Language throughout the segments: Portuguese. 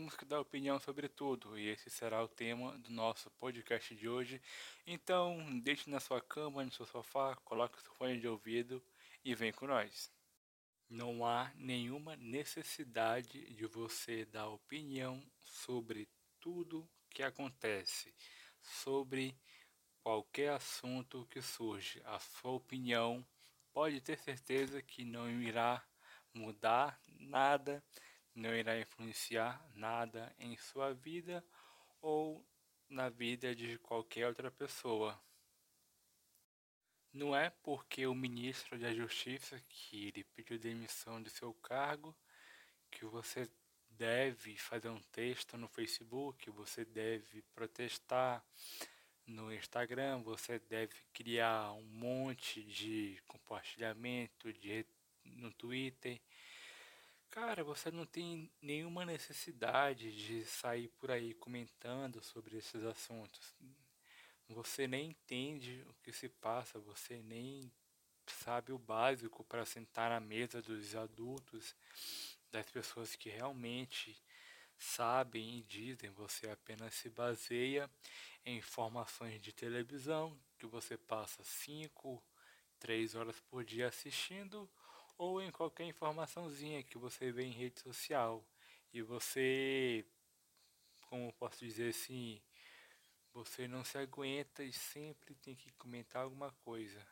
temos que dar opinião sobre tudo, e esse será o tema do nosso podcast de hoje. Então, deixe na sua cama, no seu sofá, coloque seu fone de ouvido e vem com nós. Não há nenhuma necessidade de você dar opinião sobre tudo que acontece, sobre qualquer assunto que surge. A sua opinião pode ter certeza que não irá mudar nada, não irá influenciar nada em sua vida ou na vida de qualquer outra pessoa. Não é porque o ministro da Justiça, que ele pediu demissão de seu cargo, que você deve fazer um texto no Facebook, você deve protestar no Instagram, você deve criar um monte de compartilhamento de, no Twitter. Cara, você não tem nenhuma necessidade de sair por aí comentando sobre esses assuntos. Você nem entende o que se passa, você nem sabe o básico para sentar na mesa dos adultos, das pessoas que realmente sabem e dizem, você apenas se baseia em informações de televisão que você passa 5, 3 horas por dia assistindo ou em qualquer informaçãozinha que você vê em rede social e você, como posso dizer assim, você não se aguenta e sempre tem que comentar alguma coisa.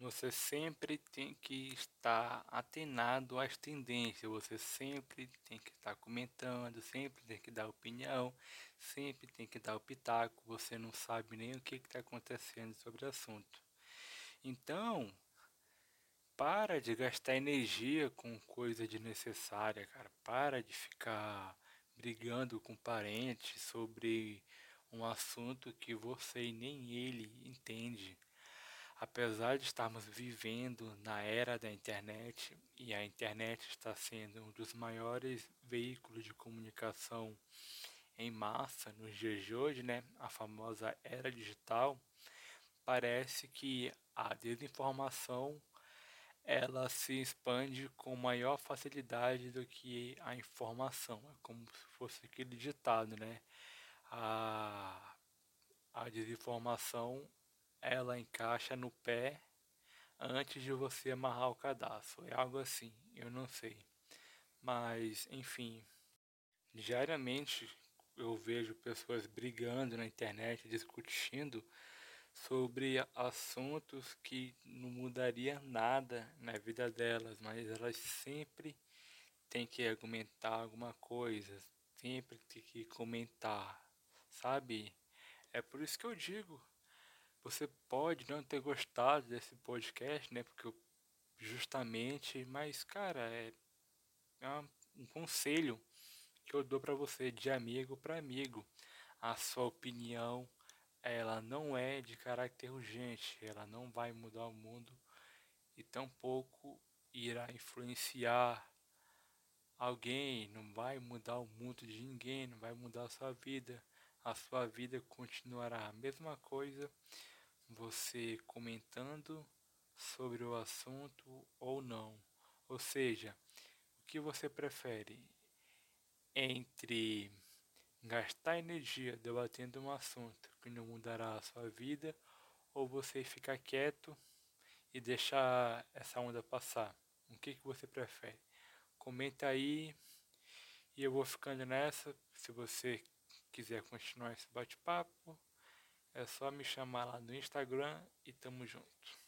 Você sempre tem que estar atenado às tendências, você sempre tem que estar comentando, sempre tem que dar opinião, sempre tem que dar o pitaco, você não sabe nem o que está acontecendo sobre o assunto. Então, para de gastar energia com coisa desnecessária, cara. Para de ficar brigando com parentes sobre um assunto que você e nem ele entende. Apesar de estarmos vivendo na era da internet e a internet está sendo um dos maiores veículos de comunicação em massa nos dias de hoje, né, a famosa era digital, parece que a desinformação ela se expande com maior facilidade do que a informação. É como se fosse aquele ditado, né? a, a desinformação ela encaixa no pé antes de você amarrar o cadastro. É algo assim, eu não sei. Mas, enfim, diariamente eu vejo pessoas brigando na internet, discutindo sobre assuntos que não mudaria nada na vida delas, mas elas sempre têm que argumentar alguma coisa, sempre têm que comentar, sabe? É por isso que eu digo, você pode não ter gostado desse podcast, né? Porque eu, justamente, mas cara, é, é um conselho que eu dou para você de amigo para amigo. A sua opinião, ela não é de caráter urgente, ela não vai mudar o mundo e tampouco irá influenciar alguém, não vai mudar o mundo de ninguém, não vai mudar a sua vida a sua vida continuará a mesma coisa, você comentando sobre o assunto ou não. Ou seja, o que você prefere entre gastar energia debatendo um assunto que não mudará a sua vida ou você ficar quieto e deixar essa onda passar? O que, que você prefere? Comenta aí e eu vou ficando nessa. Se você quiser continuar esse bate-papo, é só me chamar lá no Instagram e tamo junto.